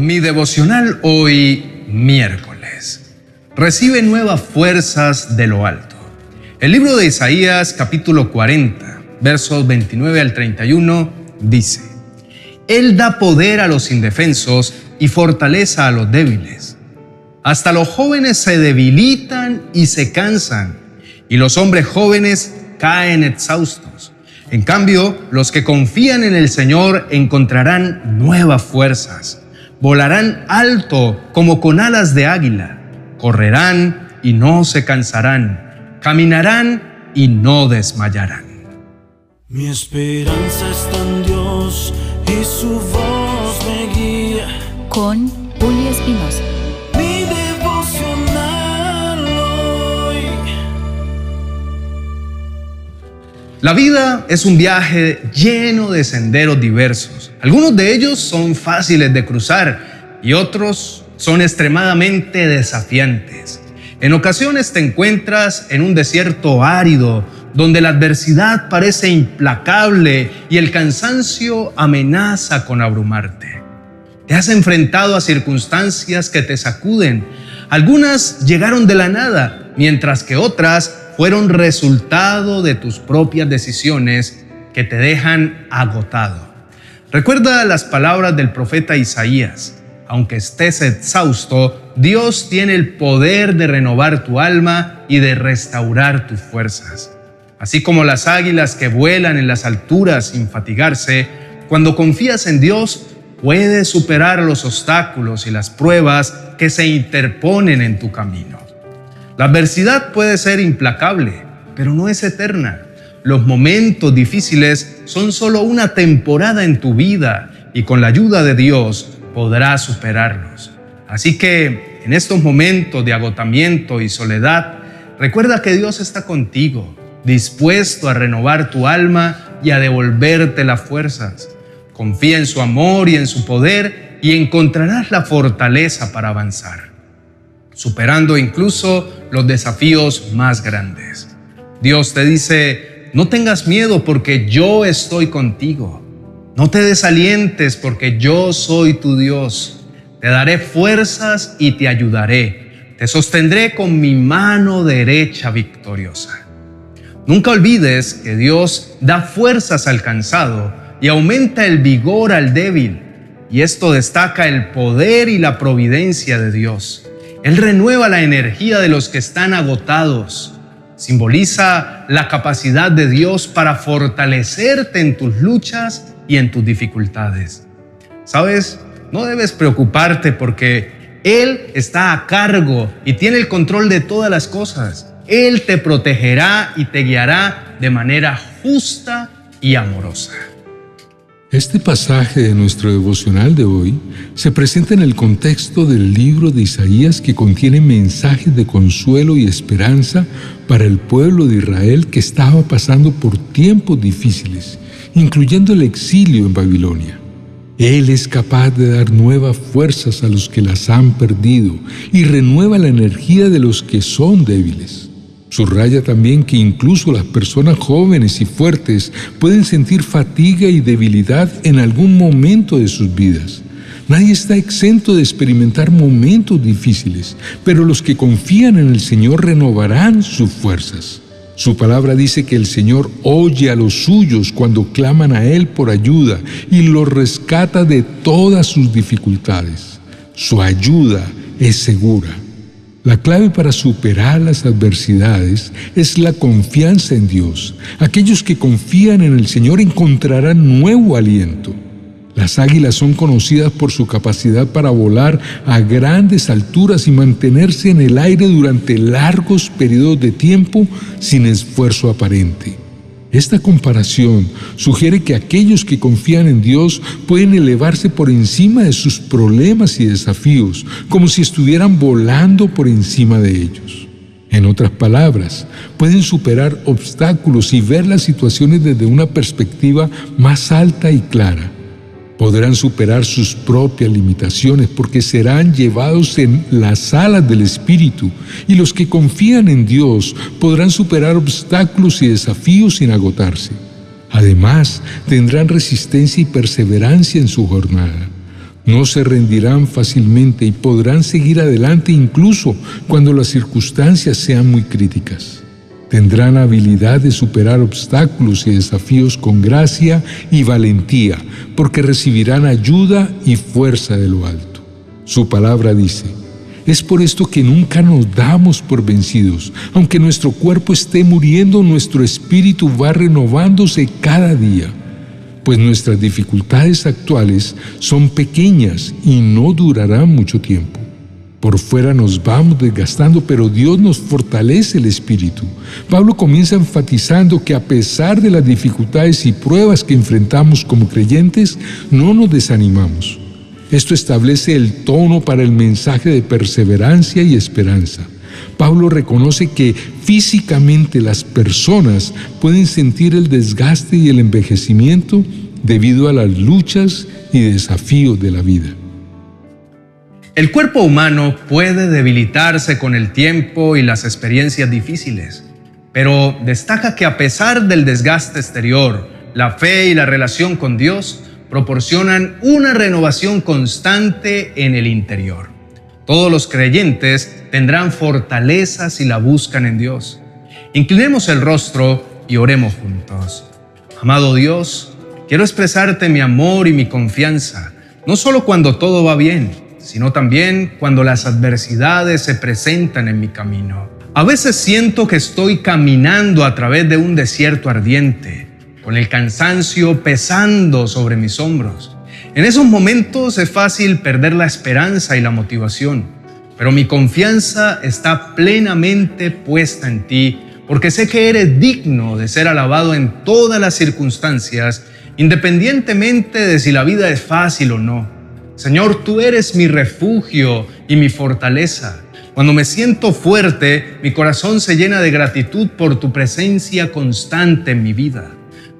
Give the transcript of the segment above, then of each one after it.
Mi devocional hoy miércoles. Recibe nuevas fuerzas de lo alto. El libro de Isaías capítulo 40, versos 29 al 31 dice, Él da poder a los indefensos y fortaleza a los débiles. Hasta los jóvenes se debilitan y se cansan, y los hombres jóvenes caen exhaustos. En cambio, los que confían en el Señor encontrarán nuevas fuerzas. Volarán alto como con alas de águila. Correrán y no se cansarán. Caminarán y no desmayarán. Mi esperanza está en Dios y su voz me guía. Con Julio Espinosa. La vida es un viaje lleno de senderos diversos. Algunos de ellos son fáciles de cruzar y otros son extremadamente desafiantes. En ocasiones te encuentras en un desierto árido donde la adversidad parece implacable y el cansancio amenaza con abrumarte. Te has enfrentado a circunstancias que te sacuden. Algunas llegaron de la nada, mientras que otras fueron resultado de tus propias decisiones que te dejan agotado. Recuerda las palabras del profeta Isaías. Aunque estés exhausto, Dios tiene el poder de renovar tu alma y de restaurar tus fuerzas. Así como las águilas que vuelan en las alturas sin fatigarse, cuando confías en Dios, puedes superar los obstáculos y las pruebas que se interponen en tu camino. La adversidad puede ser implacable, pero no es eterna. Los momentos difíciles son solo una temporada en tu vida y con la ayuda de Dios podrás superarlos. Así que en estos momentos de agotamiento y soledad, recuerda que Dios está contigo, dispuesto a renovar tu alma y a devolverte las fuerzas. Confía en su amor y en su poder y encontrarás la fortaleza para avanzar superando incluso los desafíos más grandes. Dios te dice, no tengas miedo porque yo estoy contigo. No te desalientes porque yo soy tu Dios. Te daré fuerzas y te ayudaré. Te sostendré con mi mano derecha victoriosa. Nunca olvides que Dios da fuerzas al cansado y aumenta el vigor al débil. Y esto destaca el poder y la providencia de Dios. Él renueva la energía de los que están agotados. Simboliza la capacidad de Dios para fortalecerte en tus luchas y en tus dificultades. ¿Sabes? No debes preocuparte porque Él está a cargo y tiene el control de todas las cosas. Él te protegerá y te guiará de manera justa y amorosa. Este pasaje de nuestro devocional de hoy se presenta en el contexto del libro de Isaías que contiene mensajes de consuelo y esperanza para el pueblo de Israel que estaba pasando por tiempos difíciles, incluyendo el exilio en Babilonia. Él es capaz de dar nuevas fuerzas a los que las han perdido y renueva la energía de los que son débiles. Subraya también que incluso las personas jóvenes y fuertes pueden sentir fatiga y debilidad en algún momento de sus vidas. Nadie está exento de experimentar momentos difíciles, pero los que confían en el Señor renovarán sus fuerzas. Su palabra dice que el Señor oye a los suyos cuando claman a Él por ayuda y los rescata de todas sus dificultades. Su ayuda es segura. La clave para superar las adversidades es la confianza en Dios. Aquellos que confían en el Señor encontrarán nuevo aliento. Las águilas son conocidas por su capacidad para volar a grandes alturas y mantenerse en el aire durante largos periodos de tiempo sin esfuerzo aparente. Esta comparación sugiere que aquellos que confían en Dios pueden elevarse por encima de sus problemas y desafíos, como si estuvieran volando por encima de ellos. En otras palabras, pueden superar obstáculos y ver las situaciones desde una perspectiva más alta y clara podrán superar sus propias limitaciones porque serán llevados en las alas del Espíritu y los que confían en Dios podrán superar obstáculos y desafíos sin agotarse. Además, tendrán resistencia y perseverancia en su jornada. No se rendirán fácilmente y podrán seguir adelante incluso cuando las circunstancias sean muy críticas. Tendrán habilidad de superar obstáculos y desafíos con gracia y valentía, porque recibirán ayuda y fuerza de lo alto. Su palabra dice, es por esto que nunca nos damos por vencidos. Aunque nuestro cuerpo esté muriendo, nuestro espíritu va renovándose cada día pues nuestras dificultades actuales son pequeñas y no durarán mucho tiempo. Por fuera nos vamos desgastando, pero Dios nos fortalece el espíritu. Pablo comienza enfatizando que a pesar de las dificultades y pruebas que enfrentamos como creyentes, no nos desanimamos. Esto establece el tono para el mensaje de perseverancia y esperanza. Pablo reconoce que físicamente las personas pueden sentir el desgaste y el envejecimiento debido a las luchas y desafíos de la vida. El cuerpo humano puede debilitarse con el tiempo y las experiencias difíciles, pero destaca que a pesar del desgaste exterior, la fe y la relación con Dios proporcionan una renovación constante en el interior. Todos los creyentes tendrán fortaleza si la buscan en Dios. Inclinemos el rostro y oremos juntos. Amado Dios, quiero expresarte mi amor y mi confianza, no solo cuando todo va bien, sino también cuando las adversidades se presentan en mi camino. A veces siento que estoy caminando a través de un desierto ardiente, con el cansancio pesando sobre mis hombros. En esos momentos es fácil perder la esperanza y la motivación, pero mi confianza está plenamente puesta en ti, porque sé que eres digno de ser alabado en todas las circunstancias, independientemente de si la vida es fácil o no. Señor, tú eres mi refugio y mi fortaleza. Cuando me siento fuerte, mi corazón se llena de gratitud por tu presencia constante en mi vida.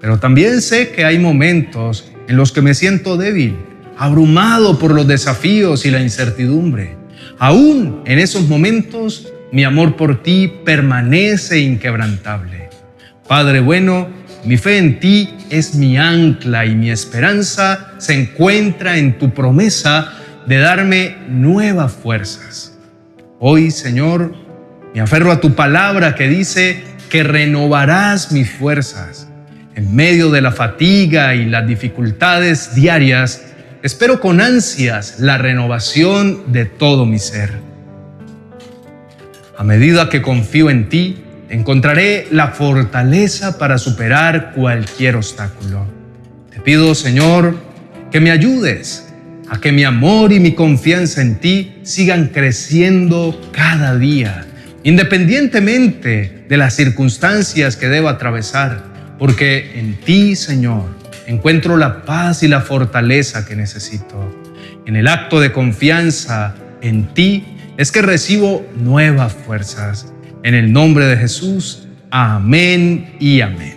Pero también sé que hay momentos en los que me siento débil, abrumado por los desafíos y la incertidumbre. Aún en esos momentos, mi amor por ti permanece inquebrantable. Padre bueno, mi fe en ti es mi ancla y mi esperanza se encuentra en tu promesa de darme nuevas fuerzas. Hoy, Señor, me aferro a tu palabra que dice que renovarás mis fuerzas en medio de la fatiga y las dificultades diarias, espero con ansias la renovación de todo mi ser. A medida que confío en ti, encontraré la fortaleza para superar cualquier obstáculo. Te pido, Señor, que me ayudes a que mi amor y mi confianza en ti sigan creciendo cada día, independientemente de las circunstancias que deba atravesar porque en ti, Señor, encuentro la paz y la fortaleza que necesito. En el acto de confianza en ti es que recibo nuevas fuerzas. En el nombre de Jesús, amén y amén.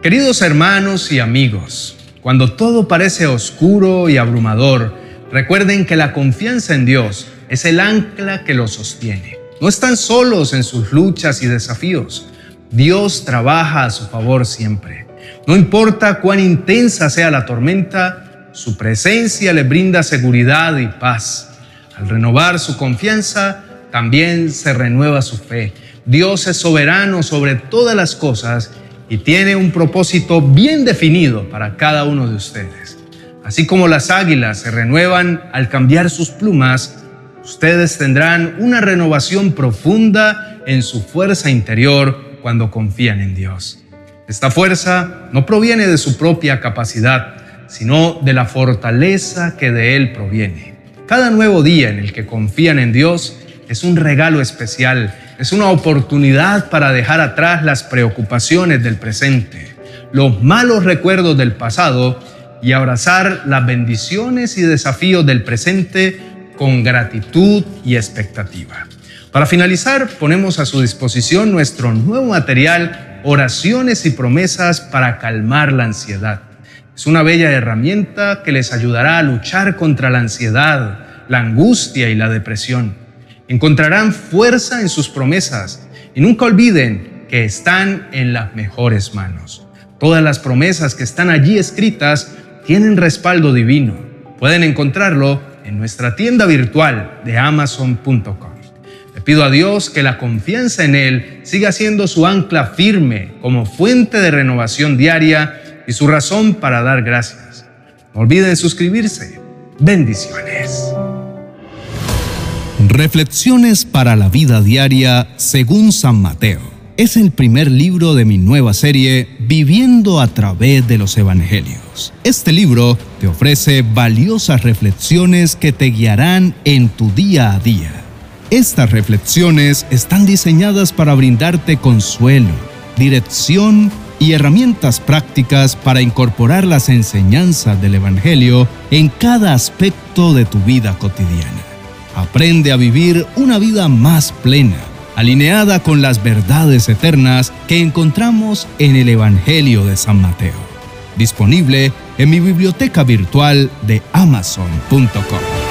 Queridos hermanos y amigos, cuando todo parece oscuro y abrumador, recuerden que la confianza en Dios es el ancla que los sostiene. No están solos en sus luchas y desafíos. Dios trabaja a su favor siempre. No importa cuán intensa sea la tormenta, su presencia le brinda seguridad y paz. Al renovar su confianza, también se renueva su fe. Dios es soberano sobre todas las cosas y tiene un propósito bien definido para cada uno de ustedes. Así como las águilas se renuevan al cambiar sus plumas, ustedes tendrán una renovación profunda en su fuerza interior cuando confían en Dios. Esta fuerza no proviene de su propia capacidad, sino de la fortaleza que de Él proviene. Cada nuevo día en el que confían en Dios es un regalo especial, es una oportunidad para dejar atrás las preocupaciones del presente, los malos recuerdos del pasado y abrazar las bendiciones y desafíos del presente con gratitud y expectativa. Para finalizar, ponemos a su disposición nuestro nuevo material, Oraciones y Promesas para calmar la ansiedad. Es una bella herramienta que les ayudará a luchar contra la ansiedad, la angustia y la depresión. Encontrarán fuerza en sus promesas y nunca olviden que están en las mejores manos. Todas las promesas que están allí escritas tienen respaldo divino Pueden encontrarlo en nuestra tienda virtual de amazon.com. Le pido a Dios que la confianza en Él siga siendo su ancla firme como fuente de renovación diaria y su razón para dar gracias. No olviden suscribirse. Bendiciones. Reflexiones para la vida diaria según San Mateo es el primer libro de mi nueva serie Viviendo a través de los Evangelios. Este libro te ofrece valiosas reflexiones que te guiarán en tu día a día. Estas reflexiones están diseñadas para brindarte consuelo, dirección y herramientas prácticas para incorporar las enseñanzas del Evangelio en cada aspecto de tu vida cotidiana. Aprende a vivir una vida más plena alineada con las verdades eternas que encontramos en el Evangelio de San Mateo. Disponible en mi biblioteca virtual de amazon.com.